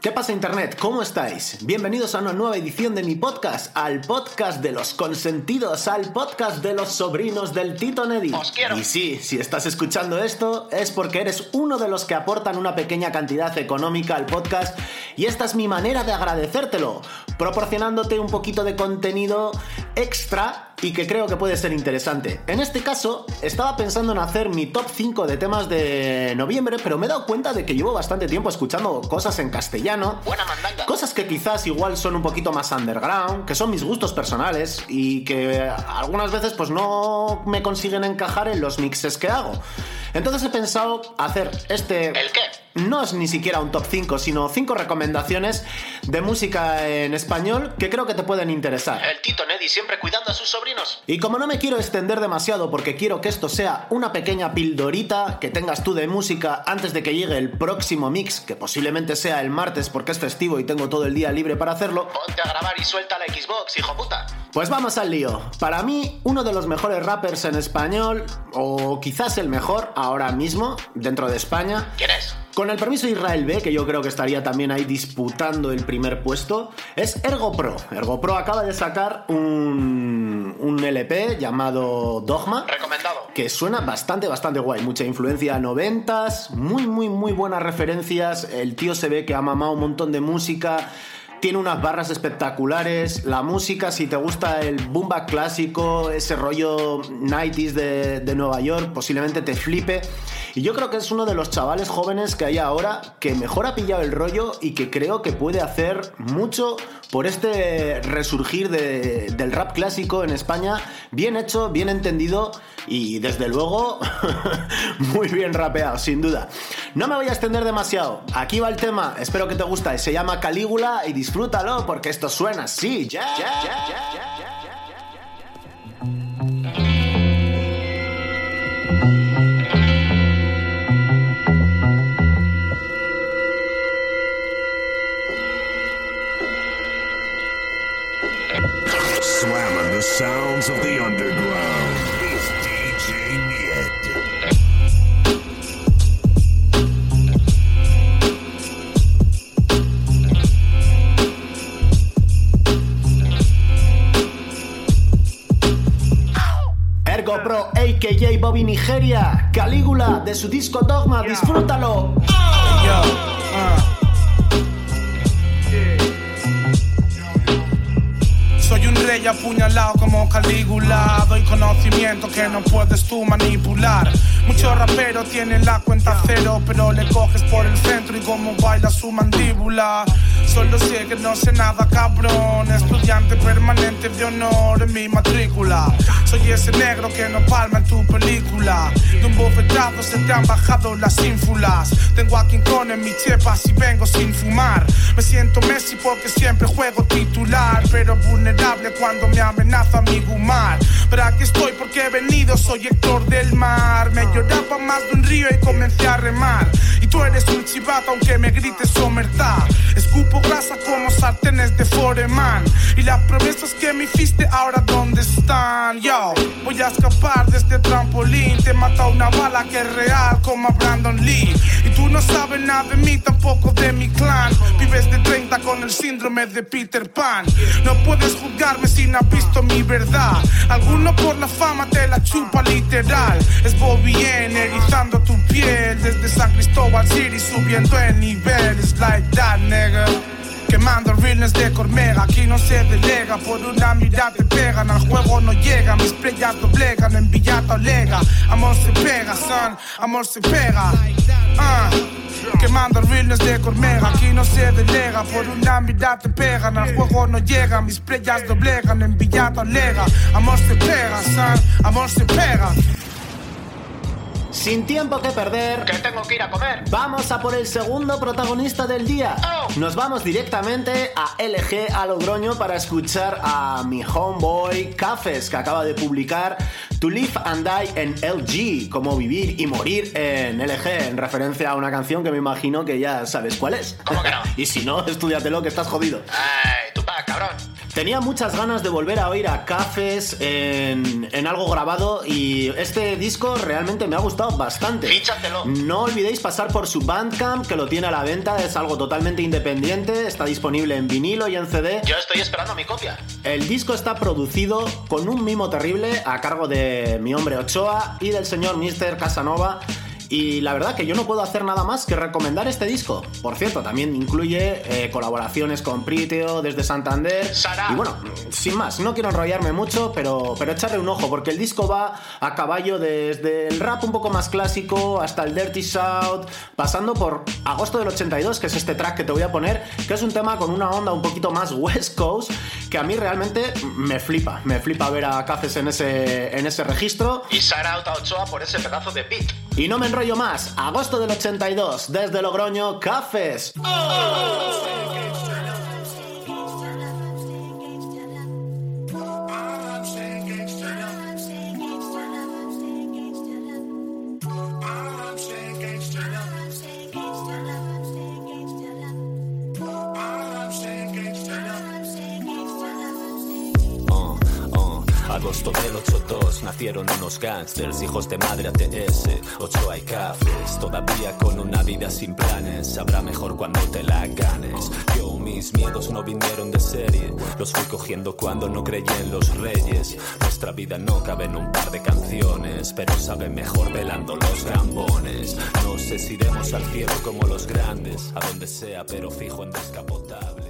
¿Qué pasa Internet? ¿Cómo estáis? Bienvenidos a una nueva edición de mi podcast, al podcast de los consentidos, al podcast de los sobrinos del Tito Neddy. Os quiero. Y sí, si estás escuchando esto es porque eres uno de los que aportan una pequeña cantidad económica al podcast y esta es mi manera de agradecértelo, proporcionándote un poquito de contenido extra y que creo que puede ser interesante. En este caso, estaba pensando en hacer mi top 5 de temas de noviembre, pero me he dado cuenta de que llevo bastante tiempo escuchando cosas en castellano. Buena mandanga. Cosas que quizás igual son un poquito más underground, que son mis gustos personales y que algunas veces pues no me consiguen encajar en los mixes que hago. Entonces he pensado hacer este... ¿El qué? No es ni siquiera un top 5, sino 5 recomendaciones de música en español que creo que te pueden interesar. El Tito Neddy siempre cuidando a sus sobrinos. Y como no me quiero extender demasiado porque quiero que esto sea una pequeña pildorita que tengas tú de música antes de que llegue el próximo mix, que posiblemente sea el martes porque es festivo y tengo todo el día libre para hacerlo, Ponte a grabar y suelta la Xbox, hijo puta. pues vamos al lío. Para mí, uno de los mejores rappers en español, o quizás el mejor ahora mismo dentro de España, ¿Quién es? Con el permiso de Israel B, que yo creo que estaría también ahí disputando el primer puesto, es Ergo Pro. Ergo Pro acaba de sacar un, un LP llamado Dogma. Recomendado. Que suena bastante, bastante guay. Mucha influencia noventas, muy, muy, muy buenas referencias. El tío se ve que ha mamado un montón de música. Tiene unas barras espectaculares. La música, si te gusta el boom bap clásico, ese rollo 90s de, de Nueva York, posiblemente te flipe. Y yo creo que es uno de los chavales jóvenes que hay ahora que mejor ha pillado el rollo y que creo que puede hacer mucho por este resurgir de- del rap clásico en España, bien hecho, bien entendido y desde luego muy bien rapeado, sin duda. No me voy a extender demasiado, aquí va el tema, espero que te guste, se llama Calígula y disfrútalo porque esto suena así, ya, ya, ya, ya, Slamming the sounds of the underground is DJ Ned. Ergo Pro, a.k.a. Bobby Nigeria, Calígula, de su disco Dogma, disfrútalo. Yo, uh. Rey apuñalado como Calígula Doy conocimiento que no puedes tú manipular. Muchos raperos tienen la cuenta cero Pero le coges por el centro y como baila su mandíbula Solo sé que no sé nada cabrón. Estudiante permanente de honor en mi matrícula. Soy ese negro que no palma en tu película. De un bofetazo se te han bajado las ínfulas. Tengo a King Kong en mi chepa si vengo sin fumar. Me siento Messi porque siempre juego titular Pero vulnerable cuando me amenaza mi gumar. Pero aquí estoy porque he venido, soy Héctor del Mar. Me lloraba más de un río y comencé a remar. Y tú eres un chivato aunque me grites somertad Escupo Y las promesas que me hiciste ahora dónde están Yo, voy a escapar de este trampolín. Te mata una bala que es real como a Brandon Lee. Y tú no sabes nada de mí, tampoco de mi clan. Vives de 30 con el síndrome de Peter Pan. No puedes juzgarme si no has visto mi verdad. Alguno por la fama te la chupa literal. Es Bobby N erizando tu piel. Desde San Cristóbal City subiendo en nivel It's like that, de Cormega, aquí no se delega, por una mirada te pegan, al juego no llega, mis playas doblegan, en Villata Olega, amor se pega, son, amor se pega. Ah. Quemando realness de Cormega, aquí no se delega, por una mirada te pegan, al juego no llega, mis playas doblegan, en Villata Olega, amor se pega, son, amor se pega. Sin tiempo que perder, Que tengo que ir a comer. vamos a por el segundo protagonista del día. Oh. Nos vamos directamente a LG a Logroño para escuchar a mi homeboy Cafes, que acaba de publicar To Live and Die en LG, como vivir y morir en LG, en referencia a una canción que me imagino que ya sabes cuál es. ¿Cómo que no? y si no, estudiatelo que estás jodido. Ay. Tenía muchas ganas de volver a oír a Cafes en, en algo grabado y este disco realmente me ha gustado bastante. Fíchatelo. No olvidéis pasar por su Bandcamp que lo tiene a la venta, es algo totalmente independiente, está disponible en vinilo y en CD. Yo estoy esperando mi copia. El disco está producido con un mimo terrible a cargo de mi hombre Ochoa y del señor Mr. Casanova. Y la verdad que yo no puedo hacer nada más que recomendar este disco. Por cierto, también incluye eh, colaboraciones con Priteo desde Santander. Sara. Y bueno, sin más, no quiero enrollarme mucho, pero, pero echarle un ojo, porque el disco va a caballo desde el rap un poco más clásico hasta el Dirty South, pasando por Agosto del 82, que es este track que te voy a poner, que es un tema con una onda un poquito más West Coast, que a mí realmente me flipa. Me flipa ver a Cafes en ese, en ese registro. Y Sara Ochoa por ese pedazo de beat. Y no me enrollo más, agosto del 82, desde Logroño, Cafes. Uh, Agosto del 82 nacieron unos gangsters, hijos de madre ATS, Ochoa y cafés, todavía con una vida sin planes, sabrá mejor cuando te la ganes. Yo mis miedos no vinieron de serie, los fui cogiendo cuando no creí en los reyes. Nuestra vida no cabe en un par de canciones, pero sabe mejor velando los gambones. No sé si iremos al cielo como los grandes, a donde sea, pero fijo en descapotable.